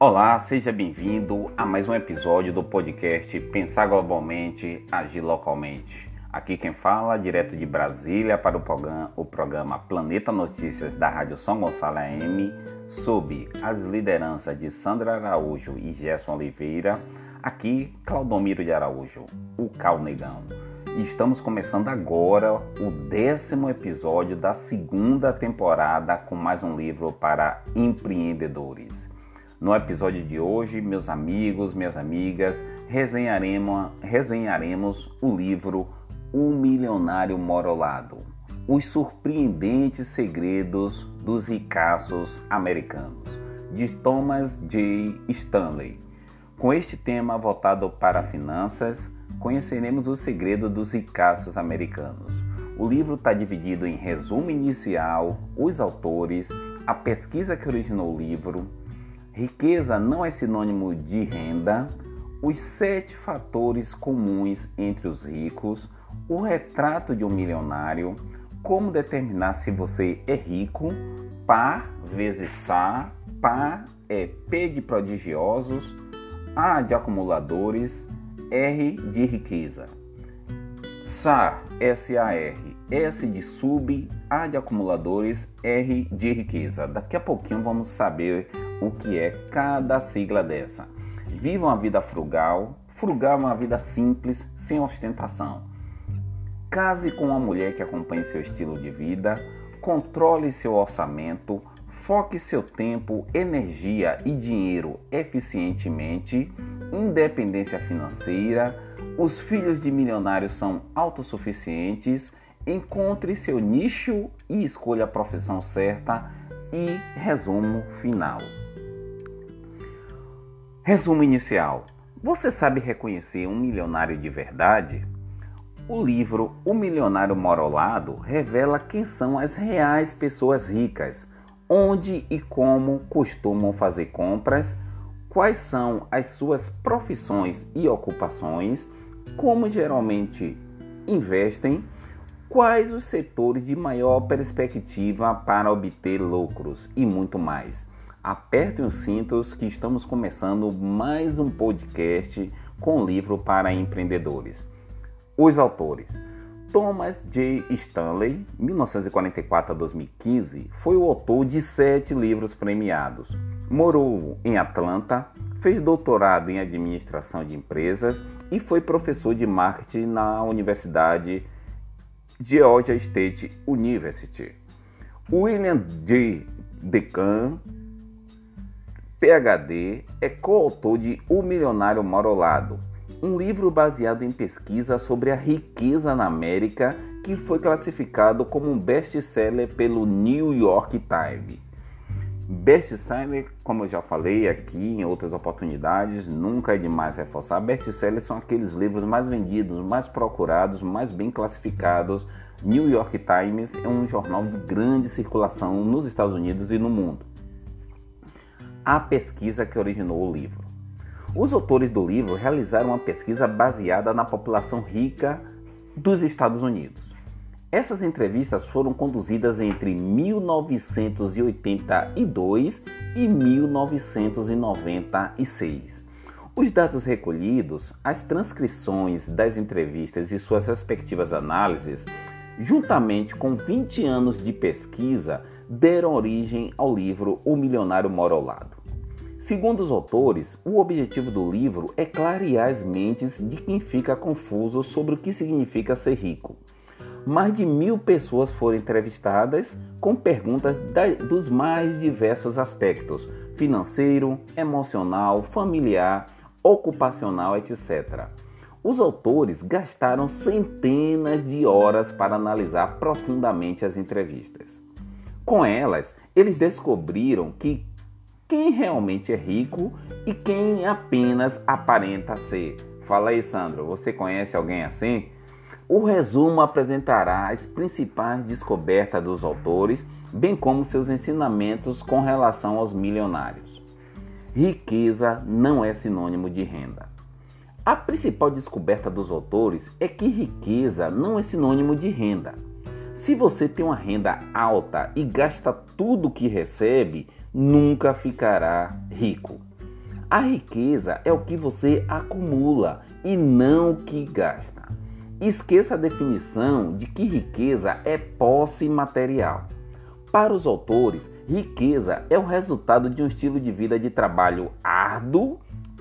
Olá, seja bem-vindo a mais um episódio do podcast Pensar Globalmente, Agir Localmente. Aqui quem fala, direto de Brasília, para o programa, o programa Planeta Notícias da Rádio São Gonçalo AM, sob as lideranças de Sandra Araújo e Gerson Oliveira, aqui Claudomiro de Araújo, o Cal Negão. Estamos começando agora o décimo episódio da segunda temporada com mais um livro para empreendedores. No episódio de hoje, meus amigos, minhas amigas, resenharemos, resenharemos o livro O Milionário Morolado Os Surpreendentes Segredos dos Ricaços Americanos, de Thomas J. Stanley. Com este tema voltado para finanças, conheceremos o segredo dos ricaços americanos. O livro está dividido em resumo inicial, os autores, a pesquisa que originou o livro, Riqueza não é sinônimo de renda. Os sete fatores comuns entre os ricos. O retrato de um milionário. Como determinar se você é rico. Par vezes SAR. Par é P de prodigiosos. A de acumuladores. R de riqueza. SAR, S-A-R, S de sub, A de acumuladores, R de riqueza. Daqui a pouquinho vamos saber o que é cada sigla dessa. Viva uma vida frugal. Frugal é uma vida simples, sem ostentação. Case com uma mulher que acompanhe seu estilo de vida. Controle seu orçamento. Foque seu tempo, energia e dinheiro eficientemente. Independência financeira. Os filhos de milionários são autossuficientes. Encontre seu nicho e escolha a profissão certa. E resumo final. Resumo inicial: Você sabe reconhecer um milionário de verdade? O livro O Milionário Morolado revela quem são as reais pessoas ricas, onde e como costumam fazer compras, quais são as suas profissões e ocupações, como geralmente investem, quais os setores de maior perspectiva para obter lucros e muito mais. Apertem os cintos que estamos começando mais um podcast com livro para empreendedores. Os autores: Thomas J. Stanley, 1944 a 2015, foi o autor de sete livros premiados. Morou em Atlanta, fez doutorado em administração de empresas e foi professor de marketing na Universidade Georgia State University. William D. Decan PhD, é coautor de O Milionário Morolado, um livro baseado em pesquisa sobre a riqueza na América que foi classificado como um best-seller pelo New York Times. Best-seller, como eu já falei aqui em outras oportunidades, nunca é demais reforçar. Best-sellers são aqueles livros mais vendidos, mais procurados, mais bem classificados. New York Times é um jornal de grande circulação nos Estados Unidos e no mundo a pesquisa que originou o livro. Os autores do livro realizaram uma pesquisa baseada na população rica dos Estados Unidos. Essas entrevistas foram conduzidas entre 1982 e 1996. Os dados recolhidos, as transcrições das entrevistas e suas respectivas análises, juntamente com 20 anos de pesquisa, deram origem ao livro O Milionário Mora ao Lado. Segundo os autores, o objetivo do livro é clarear as mentes de quem fica confuso sobre o que significa ser rico. Mais de mil pessoas foram entrevistadas com perguntas dos mais diversos aspectos: financeiro, emocional, familiar, ocupacional, etc. Os autores gastaram centenas de horas para analisar profundamente as entrevistas. Com elas, eles descobriram que quem realmente é rico e quem apenas aparenta ser. Fala aí, Sandro, você conhece alguém assim? O resumo apresentará as principais descobertas dos autores, bem como seus ensinamentos com relação aos milionários. Riqueza não é sinônimo de renda. A principal descoberta dos autores é que riqueza não é sinônimo de renda. Se você tem uma renda alta e gasta tudo que recebe, nunca ficará rico. A riqueza é o que você acumula e não o que gasta. Esqueça a definição de que riqueza é posse material. Para os autores, riqueza é o resultado de um estilo de vida de trabalho árduo,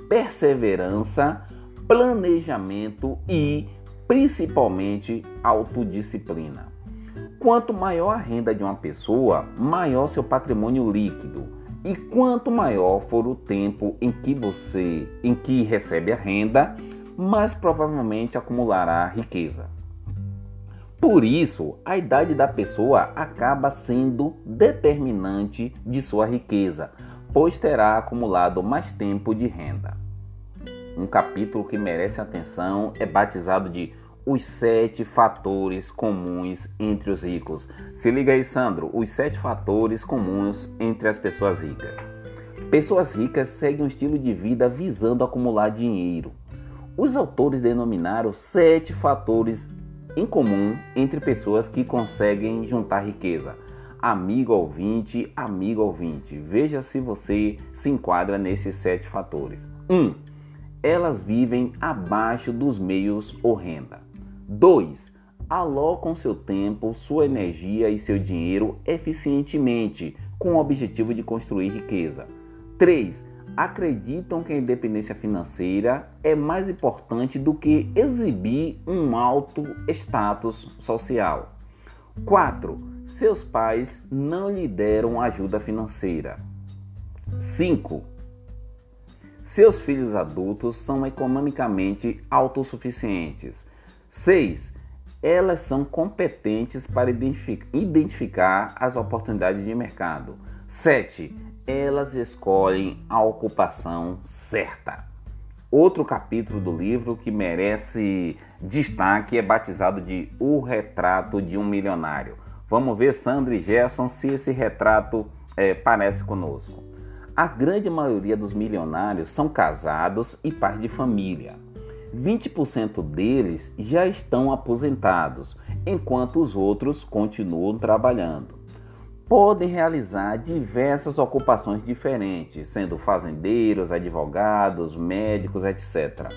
perseverança, planejamento e, principalmente, autodisciplina. Quanto maior a renda de uma pessoa, maior seu patrimônio líquido. E quanto maior for o tempo em que você em que recebe a renda, mais provavelmente acumulará riqueza. Por isso, a idade da pessoa acaba sendo determinante de sua riqueza, pois terá acumulado mais tempo de renda. Um capítulo que merece atenção é batizado de Os Sete Fatores Comuns entre os Ricos. Se liga aí, Sandro, os sete fatores comuns entre as pessoas ricas. Pessoas ricas seguem um estilo de vida visando acumular dinheiro. Os autores denominaram sete fatores em comum entre pessoas que conseguem juntar riqueza. Amigo ouvinte, amigo ouvinte, veja se você se enquadra nesses sete fatores. 1. Um, elas vivem abaixo dos meios ou renda. 2. Alocam seu tempo, sua energia e seu dinheiro eficientemente com o objetivo de construir riqueza. 3 acreditam que a independência financeira é mais importante do que exibir um alto status social. 4. Seus pais não lhe deram ajuda financeira. 5. Seus filhos adultos são economicamente autossuficientes. 6. Elas são competentes para identificar as oportunidades de mercado. 7 elas escolhem a ocupação certa. Outro capítulo do livro que merece destaque é batizado de O Retrato de um Milionário. Vamos ver, Sandra e Gerson, se esse retrato é, parece conosco. A grande maioria dos milionários são casados e pais de família. 20% deles já estão aposentados, enquanto os outros continuam trabalhando podem realizar diversas ocupações diferentes, sendo fazendeiros, advogados, médicos, etc.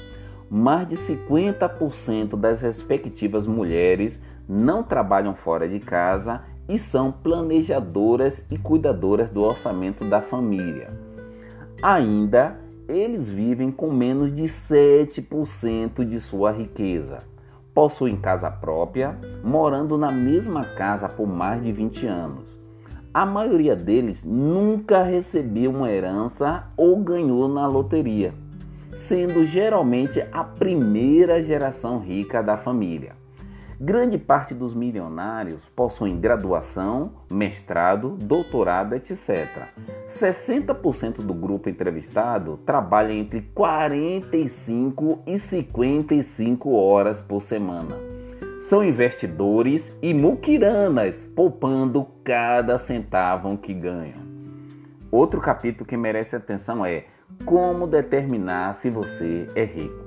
Mais de 50% das respectivas mulheres não trabalham fora de casa e são planejadoras e cuidadoras do orçamento da família. Ainda, eles vivem com menos de 7% de sua riqueza. Possuem casa própria, morando na mesma casa por mais de 20 anos a maioria deles nunca recebeu uma herança ou ganhou na loteria, sendo geralmente a primeira geração rica da família. Grande parte dos milionários possuem graduação, mestrado, doutorado, etc. 60% do grupo entrevistado trabalha entre 45 e 55 horas por semana são investidores e muquiranas, poupando cada centavo que ganham. Outro capítulo que merece atenção é como determinar se você é rico.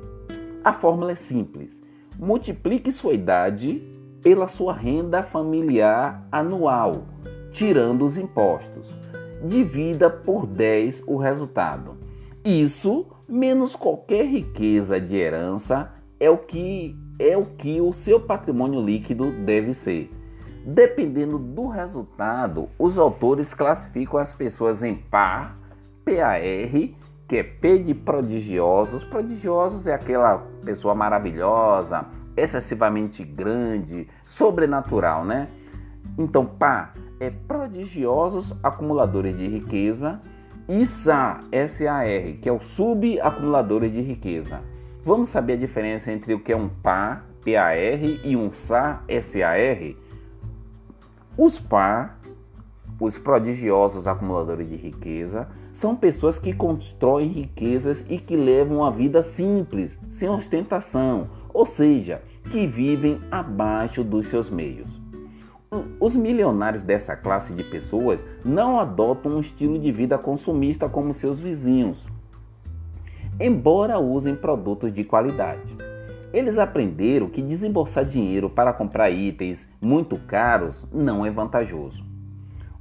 A fórmula é simples: multiplique sua idade pela sua renda familiar anual, tirando os impostos. Divida por 10 o resultado. Isso, menos qualquer riqueza de herança, é o que é o que o seu patrimônio líquido deve ser. Dependendo do resultado, os autores classificam as pessoas em par, PAR, que é P de prodigiosos. Prodigiosos é aquela pessoa maravilhosa, excessivamente grande, sobrenatural, né? Então, PA é prodigiosos acumuladores de riqueza e SA, SAR, que é o subacumuladores de riqueza. Vamos saber a diferença entre o que é um PAR, PAR, e um SAR, SAR? Os PAR, os prodigiosos acumuladores de riqueza, são pessoas que constroem riquezas e que levam uma vida simples, sem ostentação, ou seja, que vivem abaixo dos seus meios. Os milionários dessa classe de pessoas não adotam um estilo de vida consumista como seus vizinhos, embora usem produtos de qualidade. Eles aprenderam que desembolsar dinheiro para comprar itens muito caros não é vantajoso.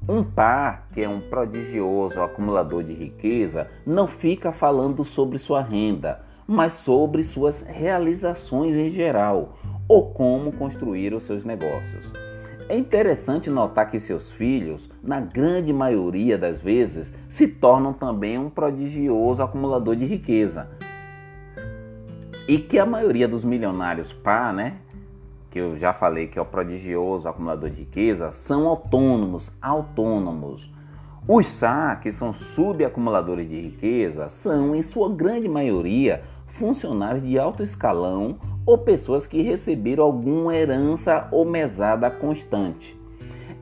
Um par que é um prodigioso acumulador de riqueza não fica falando sobre sua renda, mas sobre suas realizações em geral ou como construir os seus negócios. É interessante notar que seus filhos, na grande maioria das vezes, se tornam também um prodigioso acumulador de riqueza. E que a maioria dos milionários par, né, que eu já falei que é o prodigioso acumulador de riqueza, são autônomos, autônomos. Os SA, que são subacumuladores de riqueza, são, em sua grande maioria, funcionários de alto escalão ou pessoas que receberam alguma herança ou mesada constante.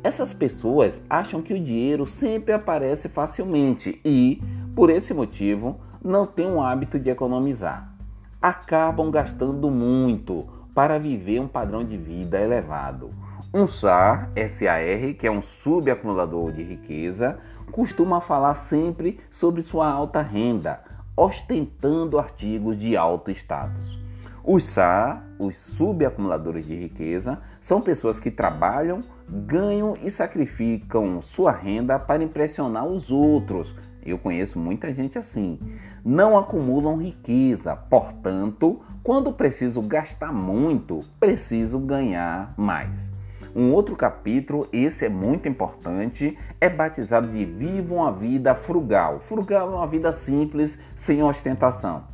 Essas pessoas acham que o dinheiro sempre aparece facilmente e, por esse motivo, não têm o hábito de economizar. Acabam gastando muito para viver um padrão de vida elevado. Um SAR, SAR, que é um subacumulador de riqueza, costuma falar sempre sobre sua alta renda, ostentando artigos de alto status. Os SA, os subacumuladores de riqueza, são pessoas que trabalham, ganham e sacrificam sua renda para impressionar os outros. Eu conheço muita gente assim. Não acumulam riqueza, portanto, quando preciso gastar muito, preciso ganhar mais. Um outro capítulo, esse é muito importante, é batizado de Viva uma Vida Frugal. Frugal é uma vida simples, sem ostentação.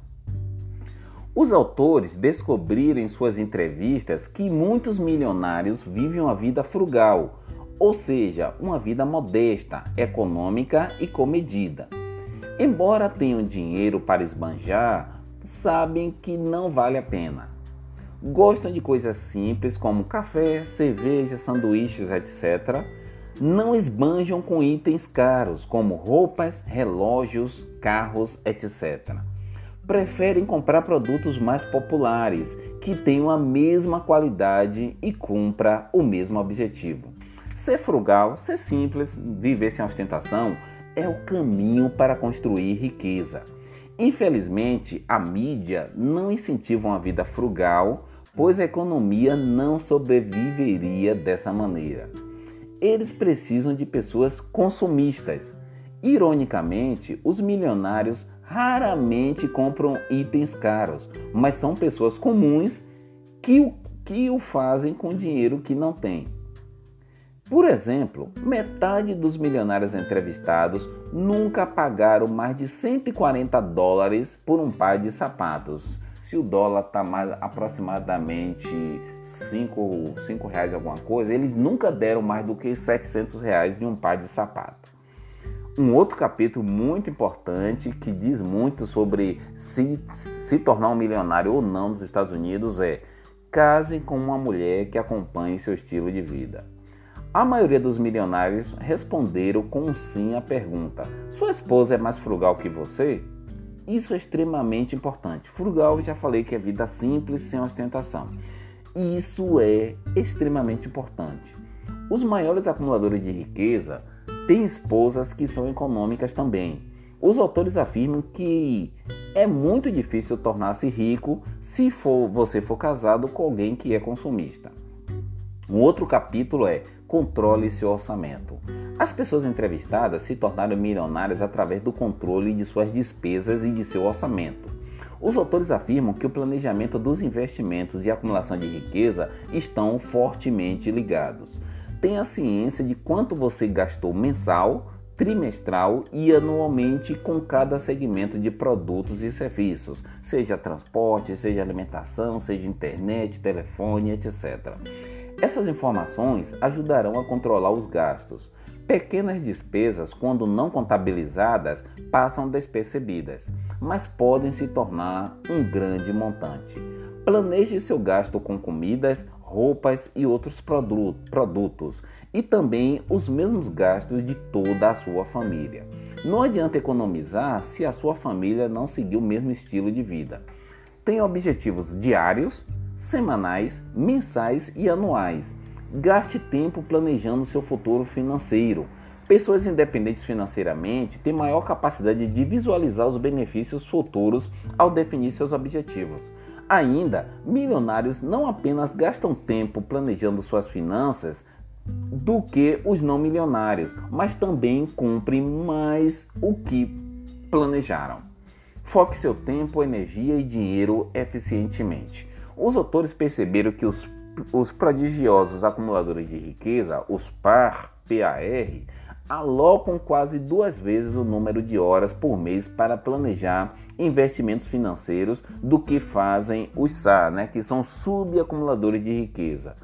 Os autores descobriram em suas entrevistas que muitos milionários vivem uma vida frugal, ou seja, uma vida modesta, econômica e comedida. Embora tenham dinheiro para esbanjar, sabem que não vale a pena. Gostam de coisas simples como café, cerveja, sanduíches, etc. Não esbanjam com itens caros como roupas, relógios, carros, etc. Preferem comprar produtos mais populares que tenham a mesma qualidade e cumpra o mesmo objetivo. Ser frugal, ser simples, viver sem ostentação é o caminho para construir riqueza. Infelizmente, a mídia não incentiva uma vida frugal, pois a economia não sobreviveria dessa maneira. Eles precisam de pessoas consumistas. Ironicamente, os milionários raramente compram itens caros, mas são pessoas comuns que o, que o fazem com dinheiro que não têm. Por exemplo, metade dos milionários entrevistados nunca pagaram mais de 140 dólares por um par de sapatos. Se o dólar está mais aproximadamente 5, 5 reais alguma coisa, eles nunca deram mais do que 700 reais em um par de sapato. Um outro capítulo muito importante que diz muito sobre se, se tornar um milionário ou não nos Estados Unidos é case com uma mulher que acompanhe seu estilo de vida. A maioria dos milionários responderam com sim à pergunta: Sua esposa é mais frugal que você? Isso é extremamente importante. Frugal, já falei que é vida simples, sem ostentação. Isso é extremamente importante. Os maiores acumuladores de riqueza têm esposas que são econômicas também. Os autores afirmam que é muito difícil tornar-se rico se for, você for casado com alguém que é consumista. Um outro capítulo é Controle seu orçamento. As pessoas entrevistadas se tornaram milionárias através do controle de suas despesas e de seu orçamento. Os autores afirmam que o planejamento dos investimentos e a acumulação de riqueza estão fortemente ligados. Tenha ciência de quanto você gastou mensal, trimestral e anualmente com cada segmento de produtos e serviços, seja transporte, seja alimentação, seja internet, telefone, etc. Essas informações ajudarão a controlar os gastos. Pequenas despesas, quando não contabilizadas, passam despercebidas, mas podem se tornar um grande montante. Planeje seu gasto com comidas, roupas e outros produtos, e também os mesmos gastos de toda a sua família. Não adianta economizar se a sua família não seguir o mesmo estilo de vida. Tenha objetivos diários semanais, mensais e anuais. Gaste tempo planejando seu futuro financeiro. Pessoas independentes financeiramente têm maior capacidade de visualizar os benefícios futuros ao definir seus objetivos. Ainda, milionários não apenas gastam tempo planejando suas finanças, do que os não milionários, mas também cumprem mais o que planejaram. Foque seu tempo, energia e dinheiro eficientemente. Os autores perceberam que os, os prodigiosos acumuladores de riqueza, os PAR, PAR, alocam quase duas vezes o número de horas por mês para planejar investimentos financeiros do que fazem os SAR, né, que são subacumuladores de riqueza.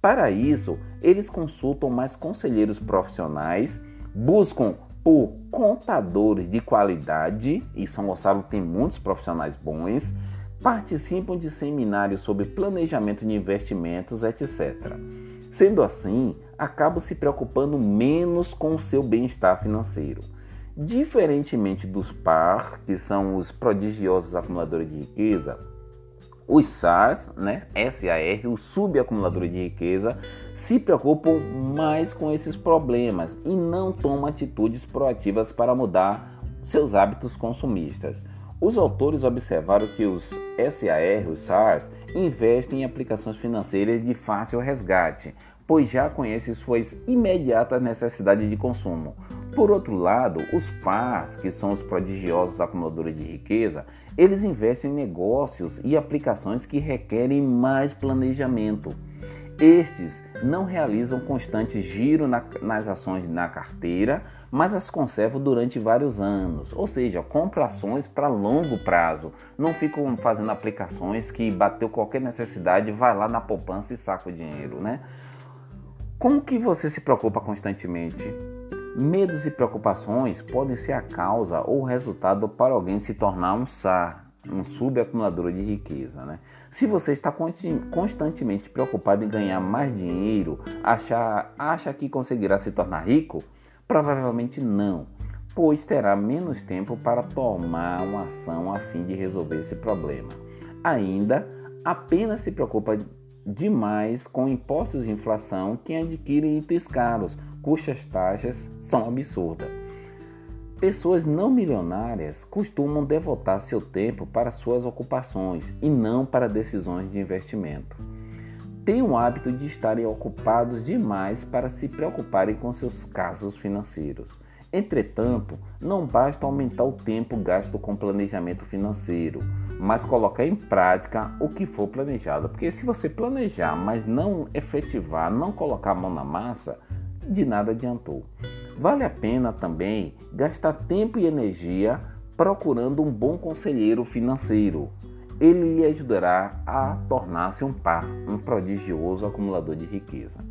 Para isso, eles consultam mais conselheiros profissionais, buscam por contadores de qualidade, e São Gonçalo tem muitos profissionais bons, participam de seminários sobre planejamento de investimentos, etc. Sendo assim, acabam se preocupando menos com o seu bem-estar financeiro. Diferentemente dos PAR, que são os prodigiosos acumuladores de riqueza, os SARs, né, SAR, os subacumuladores de riqueza, se preocupam mais com esses problemas e não tomam atitudes proativas para mudar seus hábitos consumistas. Os autores observaram que os SAR, os SARs, investem em aplicações financeiras de fácil resgate, pois já conhecem suas imediatas necessidades de consumo. Por outro lado, os PARs, que são os prodigiosos acumuladores de riqueza, eles investem em negócios e aplicações que requerem mais planejamento. Estes não realizam constante giro na, nas ações na carteira, mas as conservam durante vários anos, ou seja, compram ações para longo prazo. Não ficam fazendo aplicações que bateu qualquer necessidade, vai lá na poupança e saca o dinheiro, né? Como que você se preocupa constantemente? Medos e preocupações podem ser a causa ou resultado para alguém se tornar um SAR, um subacumulador de riqueza. Né? Se você está constantemente preocupado em ganhar mais dinheiro, acha que conseguirá se tornar rico? Provavelmente não, pois terá menos tempo para tomar uma ação a fim de resolver esse problema. Ainda, apenas se preocupa demais com impostos de inflação quem adquire itens caros cujas taxas são absurdas. Pessoas não milionárias costumam devotar seu tempo para suas ocupações e não para decisões de investimento. Têm o hábito de estarem ocupados demais para se preocuparem com seus casos financeiros. Entretanto, não basta aumentar o tempo gasto com planejamento financeiro, mas colocar em prática o que for planejado. Porque se você planejar, mas não efetivar, não colocar a mão na massa, de nada adiantou. Vale a pena também gastar tempo e energia procurando um bom conselheiro financeiro. Ele lhe ajudará a tornar-se um par, um prodigioso acumulador de riqueza.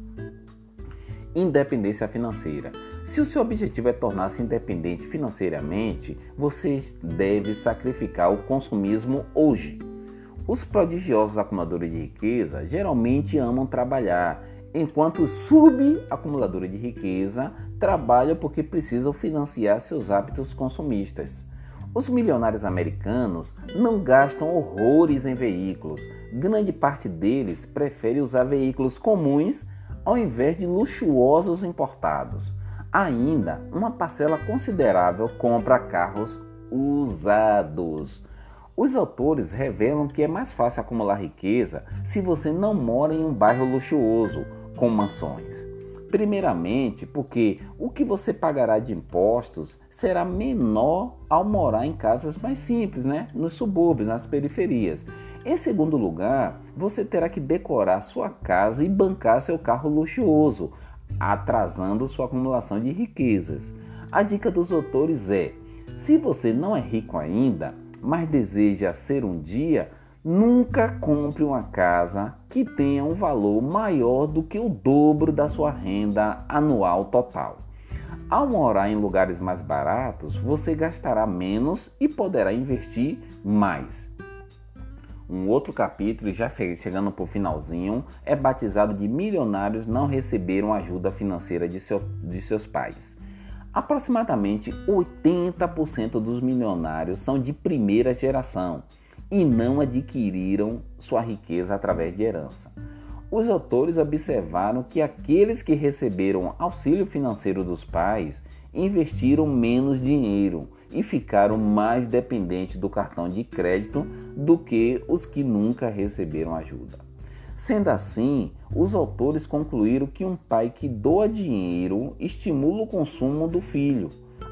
Independência financeira. Se o seu objetivo é tornar-se independente financeiramente, você deve sacrificar o consumismo hoje. Os prodigiosos acumuladores de riqueza geralmente amam trabalhar enquanto os subacumuladores de riqueza trabalham porque precisam financiar seus hábitos consumistas. Os milionários americanos não gastam horrores em veículos. Grande parte deles prefere usar veículos comuns ao invés de luxuosos importados. Ainda, uma parcela considerável compra carros usados. Os autores revelam que é mais fácil acumular riqueza se você não mora em um bairro luxuoso com mansões? Primeiramente, porque o que você pagará de impostos será menor ao morar em casas mais simples, né? nos subúrbios, nas periferias. Em segundo lugar, você terá que decorar sua casa e bancar seu carro luxuoso, atrasando sua acumulação de riquezas. A dica dos autores é: se você não é rico ainda, mas deseja ser um dia, Nunca compre uma casa que tenha um valor maior do que o dobro da sua renda anual total. Ao morar em lugares mais baratos, você gastará menos e poderá investir mais. Um outro capítulo, já chegando para o finalzinho, é batizado de Milionários não receberam ajuda financeira de, seu, de seus pais. Aproximadamente 80% dos milionários são de primeira geração e não adquiriram sua riqueza através de herança. Os autores observaram que aqueles que receberam auxílio financeiro dos pais investiram menos dinheiro e ficaram mais dependentes do cartão de crédito do que os que nunca receberam ajuda. Sendo assim, os autores concluíram que um pai que doa dinheiro estimula o consumo do filho.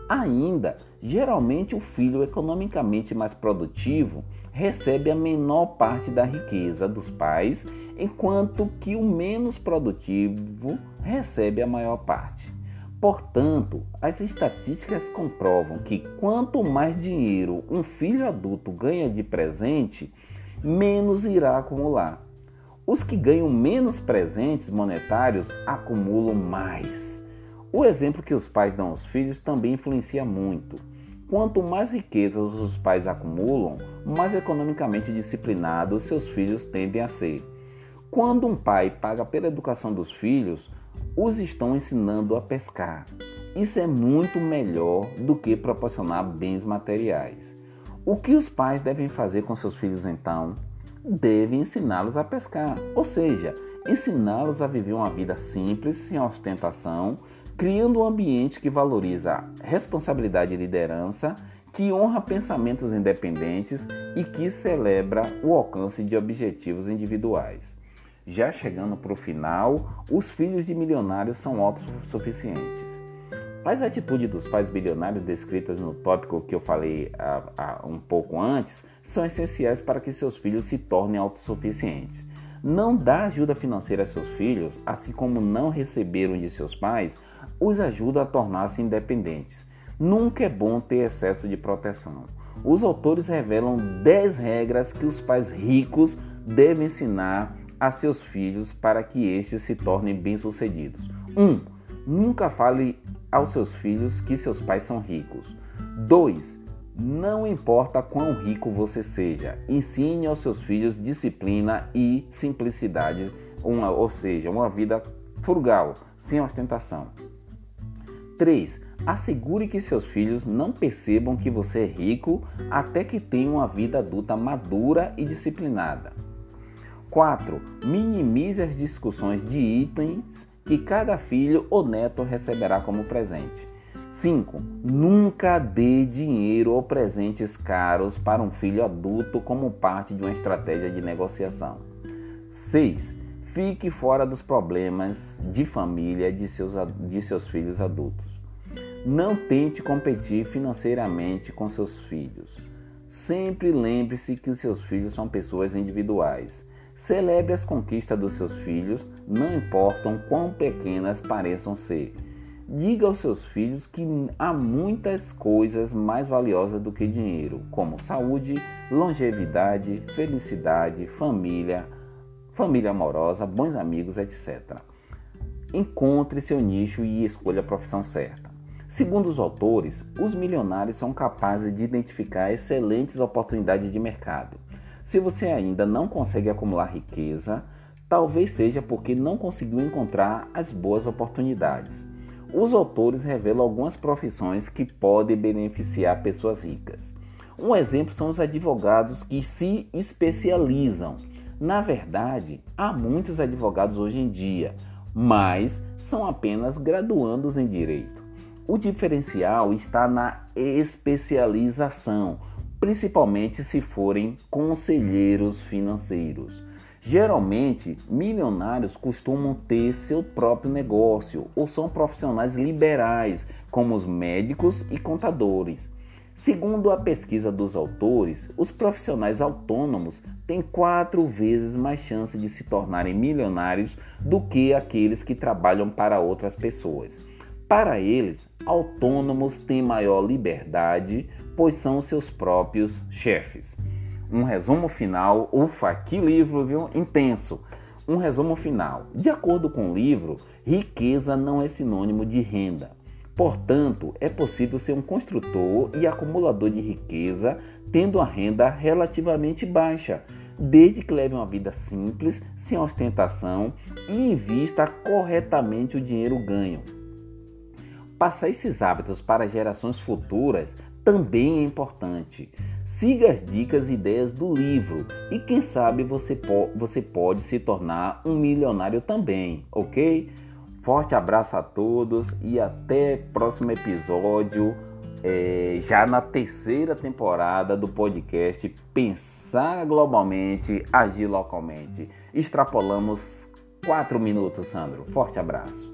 Ainda, geralmente o filho economicamente mais produtivo recebe a menor parte da riqueza dos pais, enquanto que o menos produtivo recebe a maior parte. Portanto, as estatísticas comprovam que quanto mais dinheiro um filho adulto ganha de presente, menos irá acumular. Os que ganham menos presentes monetários acumulam mais. O exemplo que os pais dão aos filhos também influencia muito. Quanto mais riquezas os pais acumulam, mais economicamente disciplinados seus filhos tendem a ser. Quando um pai paga pela educação dos filhos, os estão ensinando a pescar. Isso é muito melhor do que proporcionar bens materiais. O que os pais devem fazer com seus filhos então? Devem ensiná-los a pescar, ou seja, ensiná-los a viver uma vida simples, sem ostentação, criando um ambiente que valoriza responsabilidade e liderança, que honra pensamentos independentes e que celebra o alcance de objetivos individuais. Já chegando para o final, os filhos de milionários são autossuficientes. As atitudes dos pais bilionários descritas no tópico que eu falei a, a, um pouco antes são essenciais para que seus filhos se tornem autossuficientes. Não dar ajuda financeira a seus filhos, assim como não receberam de seus pais, os ajuda a tornar-se independentes. Nunca é bom ter excesso de proteção. Os autores revelam 10 regras que os pais ricos devem ensinar a seus filhos para que estes se tornem bem-sucedidos. 1. Um, nunca fale aos seus filhos que seus pais são ricos. 2. Não importa quão rico você seja, ensine aos seus filhos disciplina e simplicidade, uma, ou seja, uma vida frugal, sem ostentação. 3. Assegure que seus filhos não percebam que você é rico até que tenham uma vida adulta madura e disciplinada. 4. Minimize as discussões de itens que cada filho ou neto receberá como presente. 5. Nunca dê dinheiro ou presentes caros para um filho adulto como parte de uma estratégia de negociação. 6. Fique fora dos problemas de família de seus, de seus filhos adultos. Não tente competir financeiramente com seus filhos. Sempre lembre-se que os seus filhos são pessoas individuais. Celebre as conquistas dos seus filhos, não importam quão pequenas pareçam ser. Diga aos seus filhos que há muitas coisas mais valiosas do que dinheiro, como saúde, longevidade, felicidade, família, família amorosa, bons amigos, etc. Encontre seu nicho e escolha a profissão certa. Segundo os autores, os milionários são capazes de identificar excelentes oportunidades de mercado. Se você ainda não consegue acumular riqueza, talvez seja porque não conseguiu encontrar as boas oportunidades. Os autores revelam algumas profissões que podem beneficiar pessoas ricas. Um exemplo são os advogados que se especializam na verdade, há muitos advogados hoje em dia, mas são apenas graduandos em direito. O diferencial está na especialização, principalmente se forem conselheiros financeiros. Geralmente, milionários costumam ter seu próprio negócio ou são profissionais liberais, como os médicos e contadores. Segundo a pesquisa dos autores, os profissionais autônomos têm quatro vezes mais chance de se tornarem milionários do que aqueles que trabalham para outras pessoas. Para eles, autônomos têm maior liberdade, pois são seus próprios chefes. Um resumo final, ufa, que livro, viu? Intenso. Um resumo final. De acordo com o livro, riqueza não é sinônimo de renda. Portanto, é possível ser um construtor e acumulador de riqueza tendo uma renda relativamente baixa, desde que leve uma vida simples, sem ostentação e invista corretamente o dinheiro ganho. Passar esses hábitos para gerações futuras também é importante. Siga as dicas e ideias do livro e quem sabe você, po você pode se tornar um milionário também, ok? Forte abraço a todos e até próximo episódio, é, já na terceira temporada do podcast Pensar Globalmente, Agir Localmente. extrapolamos 4 minutos, Sandro. Forte abraço.